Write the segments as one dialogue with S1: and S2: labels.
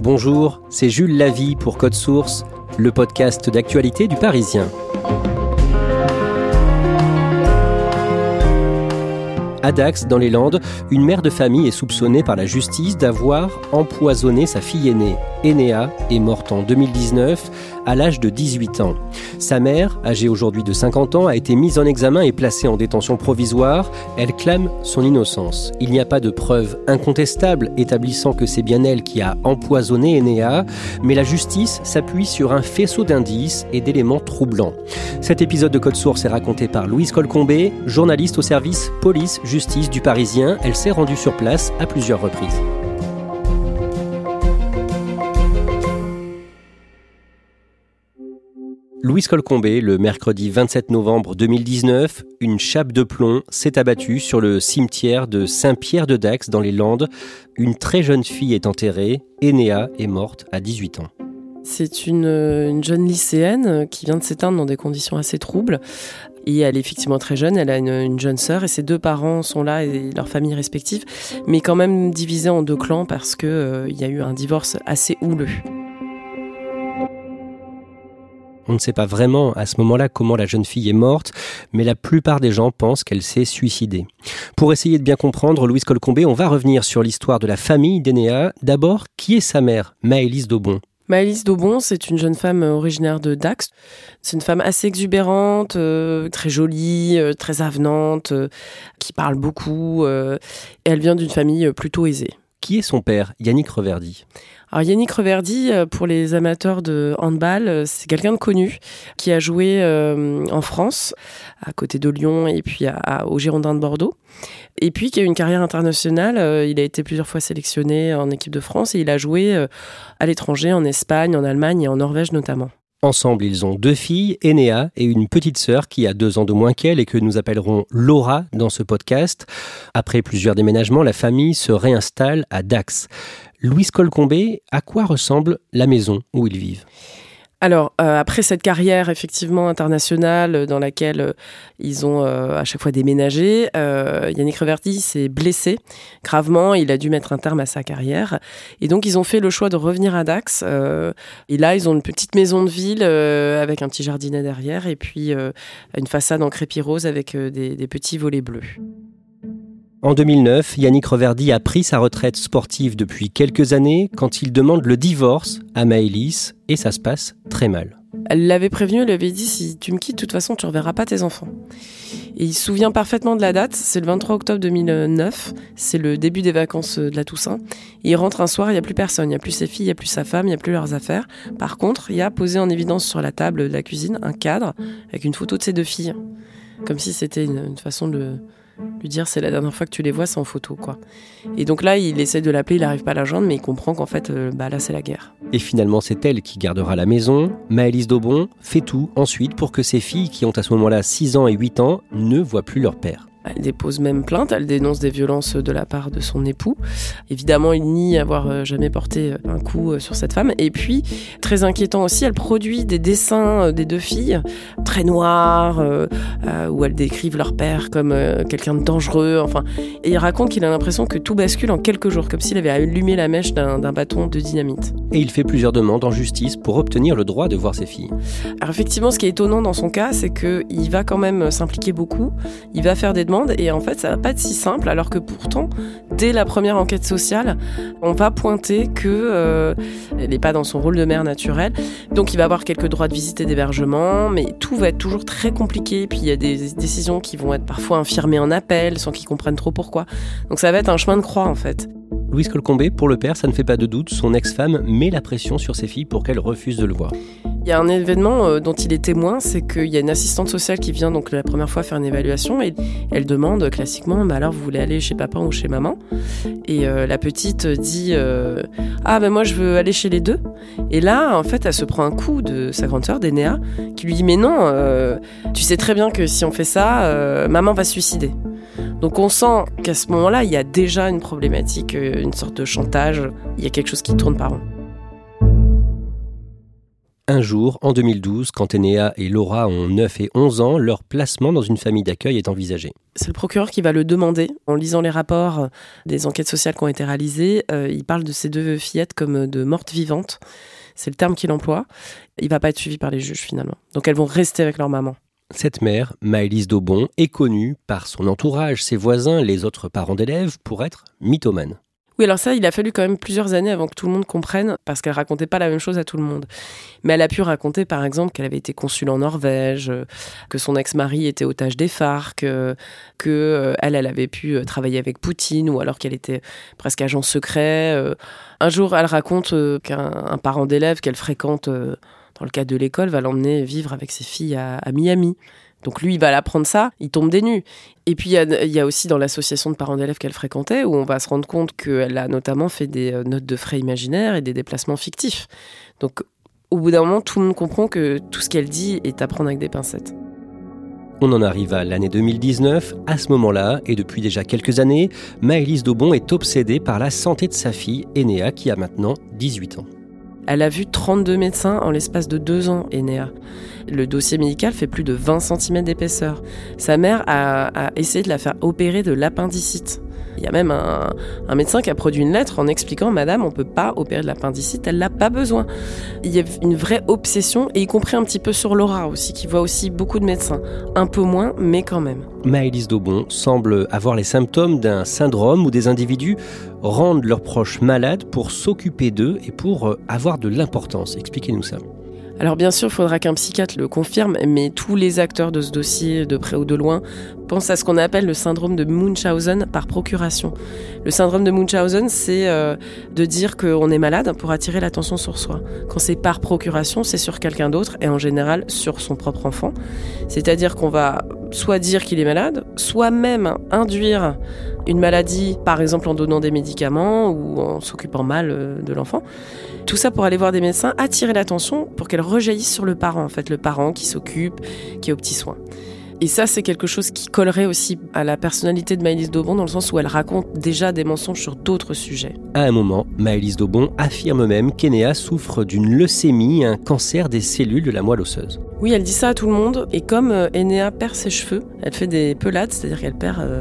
S1: Bonjour, c'est Jules Lavie pour Code Source, le podcast d'actualité du Parisien. À Dax, dans les Landes, une mère de famille est soupçonnée par la justice d'avoir empoisonné sa fille aînée. Enea est morte en 2019 à l'âge de 18 ans. Sa mère, âgée aujourd'hui de 50 ans, a été mise en examen et placée en détention provisoire. Elle clame son innocence. Il n'y a pas de preuves incontestables établissant que c'est bien elle qui a empoisonné Enea, mais la justice s'appuie sur un faisceau d'indices et d'éléments troublants. Cet épisode de Code Source est raconté par Louise Colcombé, journaliste au service police-justice du Parisien. Elle s'est rendue sur place à plusieurs reprises. Louise Colcombé, le mercredi 27 novembre 2019, une chape de plomb s'est abattue sur le cimetière de Saint-Pierre-de-Dax dans les Landes. Une très jeune fille est enterrée. Enea est morte à 18 ans.
S2: C'est une, jeune lycéenne qui vient de s'éteindre dans des conditions assez troubles. Et elle est effectivement très jeune, elle a une, jeune sœur et ses deux parents sont là et leurs familles respectives, mais quand même divisés en deux clans parce qu'il euh, y a eu un divorce assez houleux.
S1: On ne sait pas vraiment à ce moment-là comment la jeune fille est morte, mais la plupart des gens pensent qu'elle s'est suicidée. Pour essayer de bien comprendre Louise Colcombé, on va revenir sur l'histoire de la famille d'Enéa. D'abord, qui est sa mère, Maëlys Daubon?
S2: Maëlys Daubon, c'est une jeune femme originaire de Dax. C'est une femme assez exubérante, euh, très jolie, euh, très avenante, euh, qui parle beaucoup. et elle vient d'une famille plutôt aisée.
S1: Qui est son père, Yannick Reverdy
S2: alors Yannick Reverdy, euh, pour les amateurs de handball, euh, c'est quelqu'un de connu qui a joué euh, en France, à côté de Lyon et puis au Girondin de Bordeaux. Et puis qui a eu une carrière internationale. il a été plusieurs fois sélectionné en équipe de France et il a joué à l'étranger, en Espagne, en Allemagne et en Norvège notamment.
S1: Ensemble, ils ont deux filles, Enea et une petite sœur qui a deux ans de moins qu'elle et que nous appellerons Laura dans ce podcast. Après plusieurs déménagements, la famille se réinstalle à Dax. Louise Colcombé, à quoi ressemble la maison où ils vivent?
S2: Alors, euh, après cette carrière effectivement internationale euh, dans laquelle euh, ils ont à chaque fois déménagé, Yannick Reverdy s'est blessé gravement. Il a dû mettre un terme à sa carrière. Et donc, ils ont fait le choix de revenir à Dax. et là, ils ont une petite maison de ville avec un petit jardinet derrière et puis une façade en crépi rose avec des petits volets bleus.
S1: En 2009, Yannick Reverdy a pris sa retraite sportive depuis quelques années quand il demande le divorce à Maëlys et ça se passe très mal.
S2: Elle l'avait prévenu, elle lui avait dit si tu me quittes, de toute façon, tu ne reverras pas tes enfants. Il se souvient parfaitement de la date, c'est le 23 octobre 2009, c'est le début des vacances de la Toussaint. il rentre un soir, il n'y a plus personne, il n'y a plus ses filles, il n'y a plus sa femme, il n'y a plus leurs affaires. Par contre, il y a posé en évidence sur la table de la cuisine un cadre avec une photo de ses deux filles. Comme si c'était une façon de, lui dire c'est la dernière fois que tu les vois, c'est en photo quoi. Et donc là, il essaie de l'appeler, il n'arrive pas à la joindre, mais il comprend qu'en fait, euh, bah là, c'est la guerre.
S1: Et finalement, c'est elle qui gardera la maison. Maëlys Daubon fait tout ensuite pour que ses filles, qui ont à ce moment-là 6 ans et 8 ans, ne voient plus leur père.
S2: Elle dépose même plainte, elle dénonce des violences de la part de son époux. Évidemment, il nie avoir euh, jamais porté euh, un coup euh, sur cette femme. Et puis, très inquiétant aussi, elle produit des dessins des deux filles, très noirs, où elles décrivent leur père comme quelqu'un de dangereux. Enfin, et il raconte qu'il a l'impression que tout bascule en quelques jours, comme s'il avait allumé la mèche d'un bâton de dynamite.
S1: Et il fait plusieurs demandes en justice pour obtenir le droit de voir ses filles.
S2: Alors effectivement, ce qui est étonnant dans son cas, c'est qu'il va quand même s'impliquer beaucoup. Il va faire des demandes et en fait ça va pas être si simple alors que pourtant dès la première enquête sociale on va pointer que euh, elle n'est pas dans son rôle de mère naturelle. Donc il va avoir quelques droits de visite et d'hébergement mais tout va être toujours très compliqué. Puis il y a des décisions qui vont être parfois infirmées en appel sans qu'ils comprennent trop pourquoi. Donc ça va être un chemin de croix en fait.
S1: Louise Colcombé, pour le père, ça ne fait pas de doute, son ex-femme met la pression sur ses filles pour qu'elles refusent de le voir.
S2: Il y a un événement euh, dont il est témoin, c'est qu'il y a une assistante sociale qui vient donc la première fois faire une évaluation et elle demande classiquement bah alors vous voulez aller chez papa ou chez maman? Et euh, la petite dit euh, ah ben moi je veux aller chez les deux. Et là en fait elle se prend un coup de sa grande sœur d'Enéa qui lui dit mais non tu sais très bien que si on fait ça maman va se suicider. Donc on sent qu'à ce moment-là il y a déjà une problématique, une sorte de chantage, il y a quelque chose qui tourne par rond.
S1: Un jour, en 2012, quand Enéa et Laura ont 9 et 11 ans, leur placement dans une famille d'accueil est envisagé.
S2: C'est le procureur qui va le demander. En lisant les rapports des enquêtes sociales qui ont été réalisées, euh, il parle de ces deux fillettes comme de mortes vivantes. C'est le terme qu'il emploie. Il va pas être suivi par les juges finalement. Donc elles vont rester avec leur maman.
S1: Cette mère, Maëlys Daubon, est connue par son entourage, ses voisins, les autres parents d'élèves, pour être mythomane.
S2: Oui, alors ça, il a fallu quand même plusieurs années avant que tout le monde comprenne, parce qu'elle racontait pas la même chose à tout le monde. Mais elle a pu raconter, par exemple, qu'elle avait été consul en Norvège, euh, que son ex-mari était otage des FARC, euh, que euh, elle, elle avait pu travailler avec Poutine, ou alors qu'elle était presque agent secret. Un jour, elle raconte qu'un parent d'élève qu'elle fréquente dans le cadre de l'école va l'emmener vivre avec ses filles à Miami. Donc lui, il va l'apprendre ça, il tombe des nues. Et puis il y, a aussi dans l'association de parents d'élèves qu'elle fréquentait, où on va se rendre compte qu'elle a notamment fait des euh, notes de frais imaginaires et des déplacements fictifs. Donc au bout d'un moment, tout le monde comprend que tout ce qu'elle dit est à prendre avec des pincettes.
S1: On en arrive à l'année 2019. À ce moment-là, et depuis déjà quelques années, Maëlys Daubon est obsédée par la santé de sa fille, Enéa, qui a maintenant 18 ans.
S2: Elle a vu 32 médecins en l'espace de deux ans, Enéa. Le dossier médical fait plus de 20 cm d'épaisseur. Sa mère a, essayé de la faire opérer de l'appendicite. Il y a même un, médecin qui a produit une lettre en expliquant Madame, on peut pas opérer de l'appendicite, elle n'a pas besoin. Il y a une vraie obsession, et y compris un petit peu sur Laura aussi, qui voit aussi beaucoup de médecins. Un peu moins, mais quand même.
S1: Maëlys Daubon semble avoir les symptômes d'un syndrome où des individus rendent leurs proches malades pour s'occuper d'eux et pour euh, avoir de l'importance. Expliquez-nous ça.
S2: Alors bien sûr, il faudra qu'un psychiatre le confirme, mais tous les acteurs de ce dossier, de près ou de loin, pensent à ce qu'on appelle le syndrome de Munchausen par procuration. Le syndrome de Munchausen, c'est euh, de dire qu'on est malade pour attirer l'attention sur soi. Quand c'est par procuration, c'est sur quelqu'un d'autre, et en général sur son propre enfant. C'est-à-dire qu'on va soit dire qu'il est malade, soit même induire une maladie, par exemple en donnant des médicaments ou en s'occupant mal euh, de l'enfant. Tout ça pour aller voir des médecins, attirer l'attention pour qu'elle rejaillisse sur le parent, en fait, le parent qui s'occupe, qui est aux petits soins. Et ça, c'est quelque chose qui collerait aussi à la personnalité de Maëlys Daubon, dans le sens où elle raconte déjà des mensonges sur d'autres sujets.
S1: À un moment, Maëlys Daubon affirme même qu'Enéa souffre d'une leucémie, un cancer des cellules de la moelle osseuse.
S2: Oui, elle dit ça à tout le monde. Et comme euh, Enéa perd ses cheveux, elle fait des pelades, c'est-à-dire qu'elle perd euh,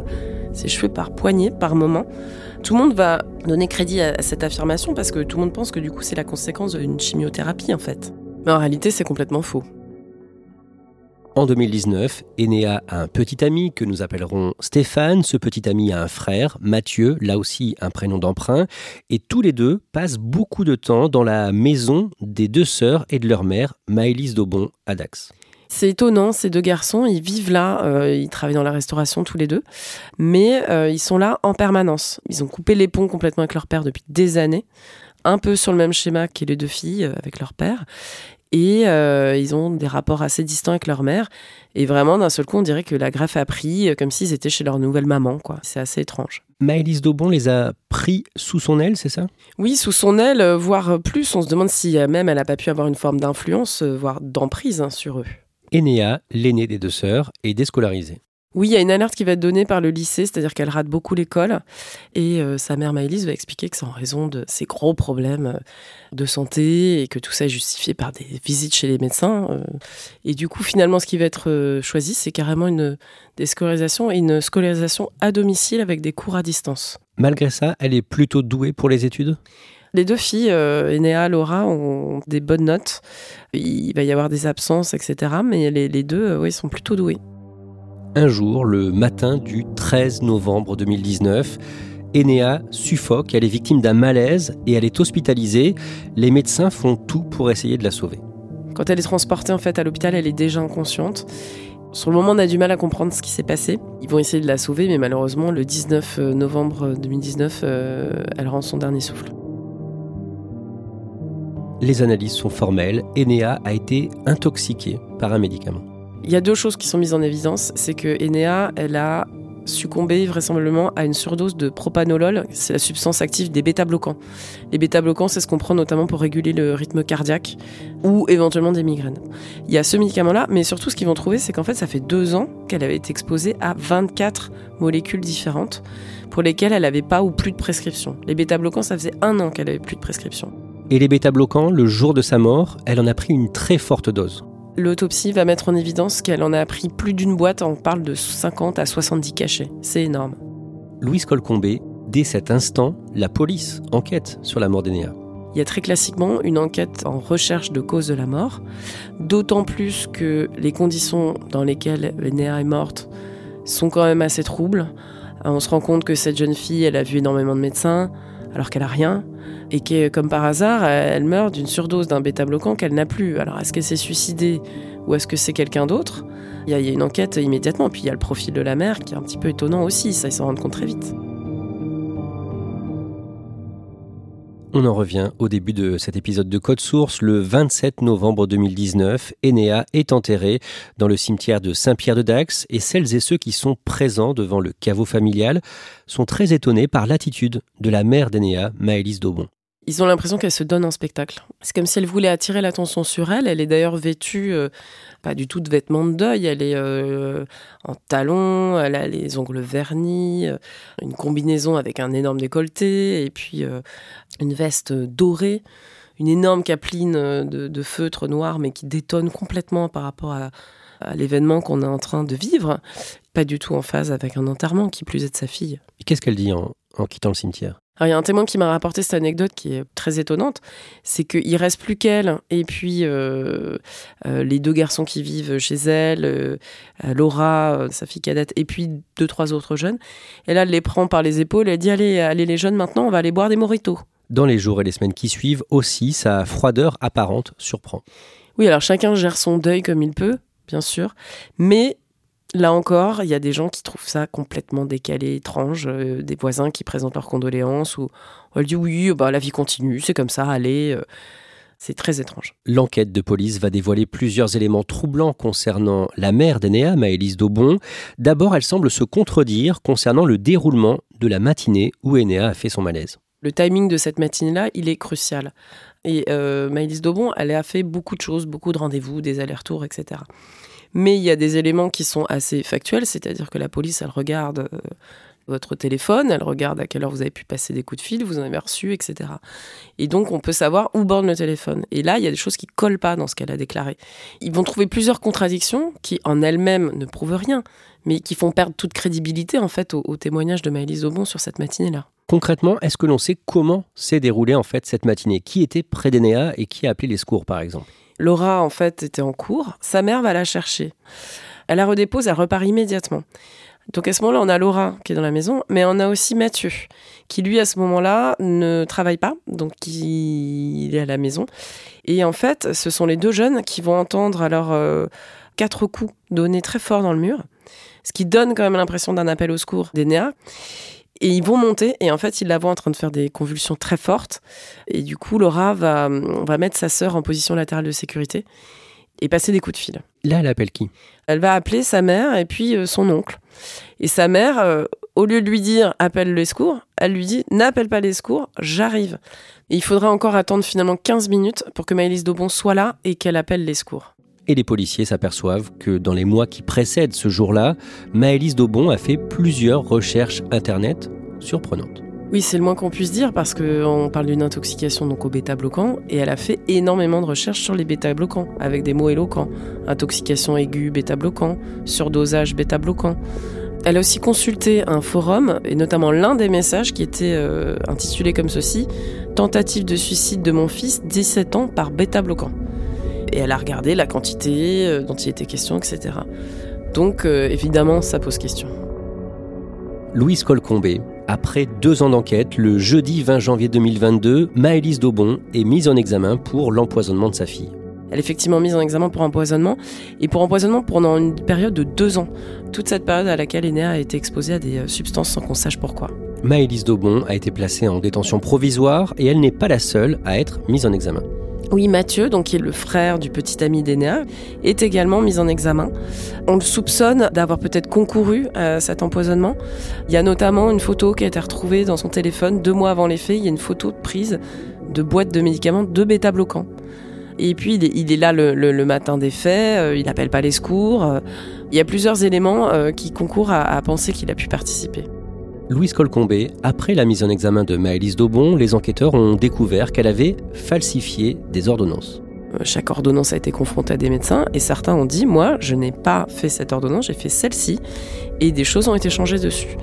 S2: ses cheveux par poignée, par moment. Tout le monde va donner crédit à cette affirmation parce que tout le monde pense que du coup c'est la conséquence d'une chimiothérapie en fait. Mais en réalité c'est complètement faux.
S1: En 2019, Enéa a un petit ami que nous appellerons Stéphane. Ce petit ami a un frère, Mathieu, là aussi un prénom d'emprunt. Et tous les deux passent beaucoup de temps dans la maison des deux sœurs et de leur mère, Maëlys Daubon, à Dax.
S2: C'est étonnant, ces deux garçons, ils vivent là, euh, ils travaillent dans la restauration tous les deux, mais euh, ils sont là en permanence. Ils ont coupé les ponts complètement avec leur père depuis des années, un peu sur le même schéma que les deux filles euh, avec leur père, et ils ont des rapports assez distants avec leur mère. Et vraiment, d'un seul coup, on dirait que la greffe a pris comme s'ils étaient chez leur nouvelle maman. quoi. C'est assez étrange.
S1: Maëlys Daubon les a pris sous son aile, c'est ça?
S2: Oui, sous son aile, voire plus. On se demande si même elle n'a pas pu avoir une forme d'influence, voire d'emprise hein, sur eux.
S1: Enéa, l'aînée des deux sœurs, est déscolarisée.
S2: Oui, il y a une alerte qui va être donnée par le lycée, c'est-à-dire qu'elle rate beaucoup l'école. Et euh, sa mère Maëlys va expliquer que c'est en raison de ses gros problèmes euh, de santé et que tout ça est justifié par des visites chez les médecins. Euh. Et du coup, finalement, ce qui va être choisi, c'est carrément une déscolarisation et une scolarisation à domicile avec des cours à distance.
S1: Malgré ça, elle est plutôt douée pour les études?
S2: Les deux filles, euh, Enéa, Laura, ont des bonnes notes. Il va y avoir des absences, etc. Mais les, deux, euh, oui, sont plutôt douées.
S1: Un jour, le matin du 13 novembre 2019, Enéa suffoque, elle est victime d'un malaise et elle est hospitalisée. Les médecins font tout pour essayer de la sauver.
S2: Quand elle est transportée en fait à l'hôpital, elle est déjà inconsciente. Sur le moment, on a du mal à comprendre ce qui s'est passé. Ils vont essayer de la sauver, mais malheureusement, le 19 euh, novembre 2019, elle rend son dernier souffle.
S1: Les analyses sont formelles. Enea a été intoxiquée par un médicament.
S2: Il y a deux choses qui sont mises en évidence. C'est que Enea, elle a succombé vraisemblablement à une surdose de propanolol, c'est la substance active des bêta-bloquants. Les bêta-bloquants, c'est ce qu'on prend notamment pour réguler le rythme cardiaque ou éventuellement des migraines. Il y a ce médicament-là, mais surtout ce qu'ils vont trouver, c'est qu'en fait, ça fait deux ans qu'elle avait été exposée à 24 molécules différentes pour lesquelles elle n'avait pas ou plus de prescription. Les bêta-bloquants, ça faisait un an qu'elle avait plus de prescription.
S1: Et les bêta-bloquants, le jour de sa mort, elle en a pris une très forte dose.
S2: L'autopsie va mettre en évidence qu'elle en a pris plus d'une boîte, on parle de 50 à 70 cachets. C'est énorme.
S1: Louise Colcombé, dès cet instant, la police enquête sur la mort d'Enea.
S2: Il y a très classiquement une enquête en recherche de cause de la mort, d'autant plus que les conditions dans lesquelles Enea est morte sont quand même assez troubles. On se rend compte que cette jeune fille, elle a vu énormément de médecins, alors qu'elle a rien, et que, comme par hasard, elle meurt d'une surdose d'un bêta-bloquant qu'elle n'a plus. Alors, est-ce qu'elle s'est suicidée ou est-ce que c'est quelqu'un d'autre? Il y, a, une enquête immédiatement. Puis il y a le profil de la mère qui est un petit peu étonnant aussi, ça, ils s'en rendent compte très vite.
S1: On en revient au début de cet épisode de Code Source. Le 27 novembre 2019, Enea est enterré dans le cimetière de Saint-Pierre-de-Dax et celles et ceux qui sont présents devant le caveau familial sont très étonnés par l'attitude de la mère d'Enea, Maëlys Daubon.
S2: Ils ont l'impression qu'elle se donne un spectacle. C'est comme si elle voulait attirer l'attention sur elle. Elle est d'ailleurs vêtue, euh, pas du tout de vêtements de deuil. Elle est euh, en talons, elle a les ongles vernis, euh, une combinaison avec un énorme décolleté et puis une veste dorée, une énorme capeline de, feutre noir mais qui détonne complètement par rapport à, l'événement qu'on est en train de vivre. Pas du tout en phase avec un enterrement, qui plus est de sa fille.
S1: Qu'est-ce qu'elle dit en quittant le cimetière?
S2: Alors, il y a un témoin qui m'a rapporté cette anecdote qui est très étonnante, c'est qu'il reste plus qu'elle et puis euh, euh, les deux garçons qui vivent chez elle, euh, Laura, sa fille cadette, et puis deux trois autres jeunes. Et là, elle les prend par les épaules, elle dit allez, allez les jeunes, maintenant, on va aller boire des moritos.
S1: Dans les jours et les semaines qui suivent, aussi, sa froideur apparente surprend.
S2: Oui, alors chacun gère son deuil comme il peut, bien sûr, mais Là encore, il y a des gens qui trouvent ça complètement décalé, étrange, euh, des voisins qui présentent leurs condoléances ou elle dit oui, bah, la vie continue, c'est comme ça, allez. Euh, c'est très étrange.
S1: L'enquête de police va dévoiler plusieurs éléments troublants concernant la mère d'Enea, Maëlys Daubon. D'abord, elle semble se contredire concernant le déroulement de la matinée où Enea a fait son malaise.
S2: Le timing de cette matinée-là, il est crucial. Et euh, Maëlys Daubon, elle a fait beaucoup de choses, beaucoup de rendez-vous, des allers-retours, etc. Mais il y a des éléments qui sont assez factuels, c'est-à-dire que la police, elle regarde euh, votre téléphone, elle regarde à quelle heure vous avez pu passer des coups de fil, vous en avez reçu, etc. Et donc, on peut savoir où borne le téléphone. Et là, il y a des choses qui collent pas dans ce qu'elle a déclaré. Ils vont trouver plusieurs contradictions qui, en elles-mêmes, ne prouvent rien, mais qui font perdre toute crédibilité, en fait, au, témoignage de Maëlys Aubon sur cette matinée-là.
S1: Concrètement, est-ce que l'on sait comment s'est déroulée, en fait, cette matinée? Qui était près d'Enea et qui a appelé les secours, par exemple?
S2: Laura, en fait, était en cours. Sa mère va la chercher. Elle la redépose, elle repart immédiatement. Donc à ce moment-là, on a Laura qui est dans la maison, mais on a aussi Mathieu, qui lui, à ce moment-là, ne travaille pas, donc il est à la maison. Et en fait, ce sont les deux jeunes qui vont entendre alors euh, quatre coups donnés très fort dans le mur, ce qui donne quand même l'impression d'un appel au secours d'Enea. Et ils vont monter et en fait, ils la voient en train de faire des convulsions très fortes. Et du coup, Laura va, va mettre sa sœur en position latérale de sécurité et passer des coups de fil.
S1: Là, elle appelle qui
S2: Elle va appeler sa mère et puis euh, son oncle. Et sa mère, euh, au lieu de lui dire appelle les secours, elle lui dit n'appelle pas les secours, j'arrive. Et il faudra encore attendre finalement 15 minutes pour que Maëlys Daubon soit là et qu'elle appelle les secours
S1: et les policiers s'aperçoivent que dans les mois qui précèdent ce jour-là, Maëlys Daubon a fait plusieurs recherches Internet surprenantes.
S2: Oui, c'est le moins qu'on puisse dire parce qu'on parle d'une intoxication donc au bêta-bloquant et elle a fait énormément de recherches sur les bêta-bloquants avec des mots éloquents. Intoxication aiguë bêta-bloquant, surdosage bêta-bloquant. Elle a aussi consulté un forum et notamment l'un des messages qui était euh, intitulé comme ceci Tentative de suicide de mon fils 17 ans par bêta-bloquant et elle a regardé la quantité euh, dont il était question, etc. Donc euh, évidemment, ça pose question.
S1: Louise Colcombé, après deux ans d'enquête, le jeudi 20 janvier 2022, Maëlys Daubon est mise en examen pour l'empoisonnement de sa fille.
S2: Elle est effectivement mise en examen pour empoisonnement, et pour empoisonnement pendant une période de deux ans. Toute cette période à laquelle Enea a été exposée à des euh, substances sans qu'on sache pourquoi.
S1: Maëlys Daubon a été placée en détention provisoire, et elle n'est pas la seule à être mise en examen.
S2: Oui, Mathieu, donc qui est le frère du petit ami d'Enéa, est également mis en examen. On le soupçonne d'avoir peut-être concouru à cet empoisonnement. Il y a notamment une photo qui a été retrouvée dans son téléphone deux mois avant les faits. Il y a une photo prise de boîtes de médicaments de bêta-bloquants. Et puis il est, là le, matin des faits, euh, il n'appelle pas les secours. Euh, il y a plusieurs éléments euh, qui concourent à penser qu'il a pu participer.
S1: Louise Colcombé, après la mise en examen de Maëlys Daubon, les enquêteurs ont découvert qu'elle avait falsifié des ordonnances.
S2: Euh, chaque ordonnance a été confrontée à des médecins et certains ont dit Moi, je n'ai pas fait cette ordonnance, j'ai fait celle-ci et des choses ont été changées dessus.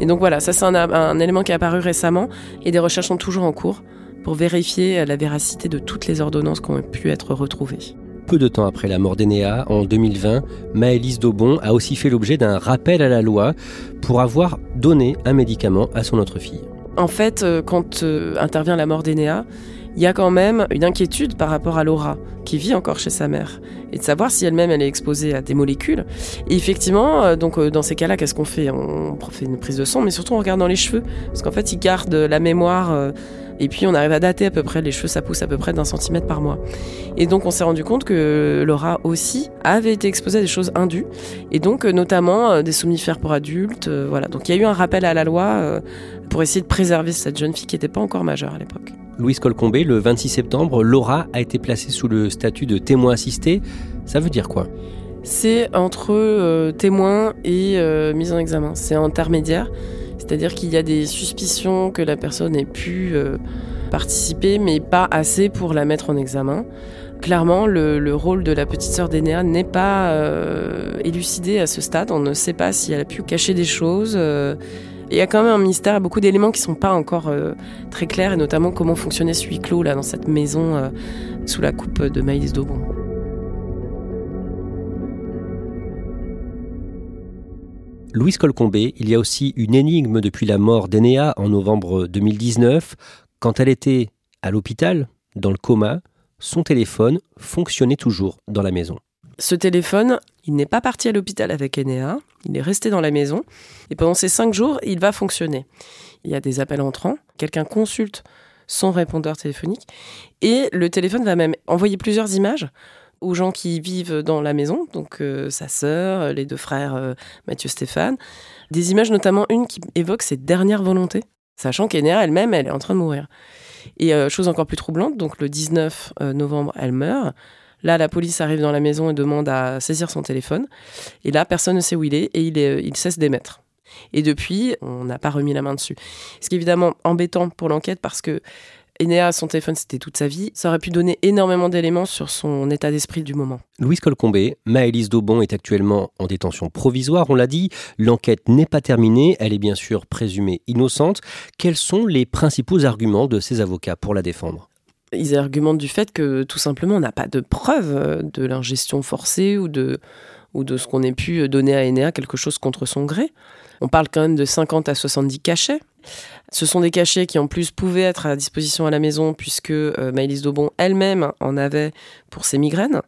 S2: Et donc voilà, ça c'est un, un, élément qui est apparu récemment et des recherches sont toujours en cours pour vérifier la véracité de toutes les ordonnances qui ont pu être retrouvées
S1: peu de temps après la mort d'Enéa, en 2020, Maëlys Daubon a aussi fait l'objet d'un rappel à la loi pour avoir donné un médicament à son autre fille.
S2: En fait, euh, quand euh, intervient la mort d'Enéa, il y a quand même une inquiétude par rapport à Laura, qui vit encore chez sa mère, et de savoir si elle-même elle est exposée à des molécules. Et effectivement, euh, donc dans ces cas-là, qu'est-ce qu'on fait? On fait une prise de sang, mais surtout on regarde dans les cheveux, parce qu'en fait, ils gardent la mémoire et puis on arrive à dater à peu près, les cheveux ça pousse à peu près d'un centimètre par mois. Et donc on s'est rendu compte que Laura aussi avait été exposée à des choses indues, et donc euh, notamment euh, des somnifères pour adultes. Euh, voilà. Donc il y a eu un rappel à la loi pour essayer de préserver cette jeune fille qui n'était pas encore majeure à l'époque.
S1: Louise Colcombé, le 26 septembre, Laura a été placée sous le statut de témoin assisté. Ça veut dire quoi?
S2: C'est entre témoin et mise en examen. C'est intermédiaire. C'est-à-dire qu'il y a des suspicions que la personne ait pu euh, participer, mais pas assez pour la mettre en examen. Clairement, le, rôle de la petite sœur d'Enéa n'est pas euh, élucidé à ce stade. On ne sait pas si elle a pu cacher des choses. Euh. Il y a quand même un mystère, beaucoup d'éléments qui ne sont pas encore très clairs, et notamment comment fonctionnait ce huis clos dans cette maison sous la coupe de Maïs Daubon.
S1: Louise Colcombé, il y a aussi une énigme depuis la mort d'Enéa en novembre 2019. Quand elle était à l'hôpital, dans le coma, son téléphone fonctionnait toujours dans la maison.
S2: Ce téléphone, il n'est pas parti à l'hôpital avec Enéa, il est resté dans la maison et pendant ces cinq jours, il va fonctionner. Il y a des appels entrants, quelqu'un consulte son répondeur téléphonique et le téléphone va même envoyer plusieurs images aux gens qui vivent dans la maison, donc euh, sa sœur, les deux frères euh, Mathieu Stéphane. Des images, notamment une qui évoque ses dernières volontés, sachant qu'Enéa elle-même, elle est en train de mourir. Et euh, chose encore plus troublante, donc le 19 novembre, elle meurt. Là, la police arrive dans la maison et demande à saisir son téléphone. Et là, personne ne sait où il est et il, il cesse d'émettre. Et depuis, on n'a pas remis la main dessus. Ce qui est évidemment embêtant pour l'enquête parce que Enéa, son téléphone, c'était toute sa vie. Ça aurait pu donner énormément d'éléments sur son état d'esprit du moment.
S1: Louise Colcombé, Maëlys Daubon est actuellement en détention provisoire, on l'a dit. L'enquête n'est pas terminée, elle est bien sûr présumée innocente. Quels sont les principaux arguments de ses avocats pour la défendre?
S2: Ils argumentent du fait que tout simplement on n'a pas de preuve de l'ingestion forcée ou de, ou de ce qu'on ait pu donner à Enéa quelque chose contre son gré. On parle quand même de 50 à 70 cachets. Ce sont des cachets qui en plus pouvaient être à disposition à la maison puisque euh, Maëlys elle-même en avait pour ses migraines.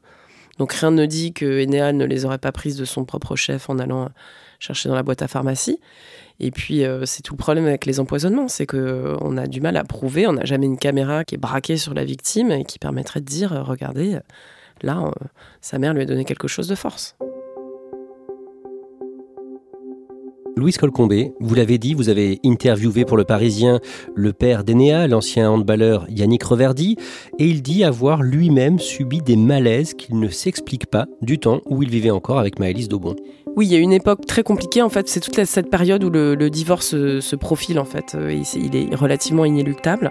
S2: Donc rien ne dit que Enéa ne les aurait pas prises de son propre chef en allant chercher dans la boîte à pharmacie. Et puis euh, c'est tout le problème avec les empoisonnements, c'est qu'on euh, a du mal à prouver, on n'a jamais une caméra qui est braquée sur la victime et qui permettrait de dire, regardez, là, sa mère lui a donné quelque chose de force.
S1: Louise Colcombé, vous l'avez dit, vous avez interviewé pour le Parisien le père d'Enéa, l'ancien handballeur Yannick Reverdy, et il dit avoir lui-même subi des malaises qu'il ne s'explique pas du temps où il vivait encore avec Maëlys Daubon.
S2: Oui, il y a une époque très compliquée en fait. C'est toute cette période où le, divorce se, profile en fait. Euh, il, est relativement inéluctable.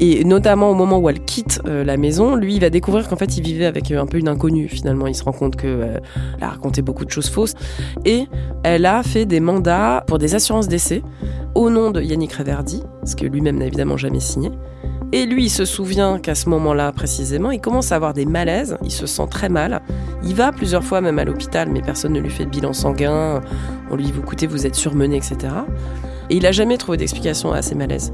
S2: Et notamment au moment où elle quitte euh, la maison, lui, il va découvrir qu'en fait, il vivait avec euh, un peu une inconnue. Finalement, il se rend compte qu'elle a raconté beaucoup de choses fausses. Et elle a fait des mandats pour des assurances d'essai au nom de Yannick Reverdy, ce que lui-même n'a évidemment jamais signé. Et lui, il se souvient qu'à ce moment-là, précisément, il commence à avoir des malaises, il se sent très mal. Il va plusieurs fois même à l'hôpital, mais personne ne lui fait de bilan sanguin. On lui dit, vous écoutez, vous êtes surmené, etc. Et il n'a jamais trouvé d'explication à ces malaises.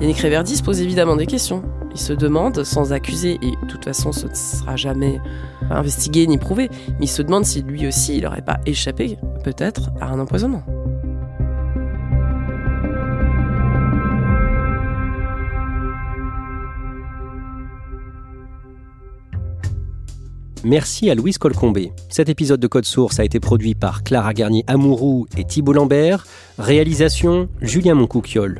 S2: Yannick Réverdi se pose évidemment des questions. Il se demande, sans accuser, et de toute façon ce ne sera jamais investigué ni prouvé, mais il se demande si lui aussi il n'aurait pas échappé, peut-être, à un empoisonnement.
S1: Merci à Louise Colcombé. Cet épisode de Code Source a été produit par Clara Garnier-Amouroux et Thibault Lambert. Réalisation Julien Moncouquiole.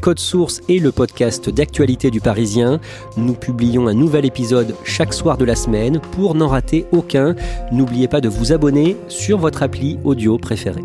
S1: Code Source est le podcast d'actualité du Parisien. Nous publions un nouvel épisode chaque soir de la semaine. Pour n'en rater aucun, n'oubliez pas de vous abonner sur votre appli audio préférée.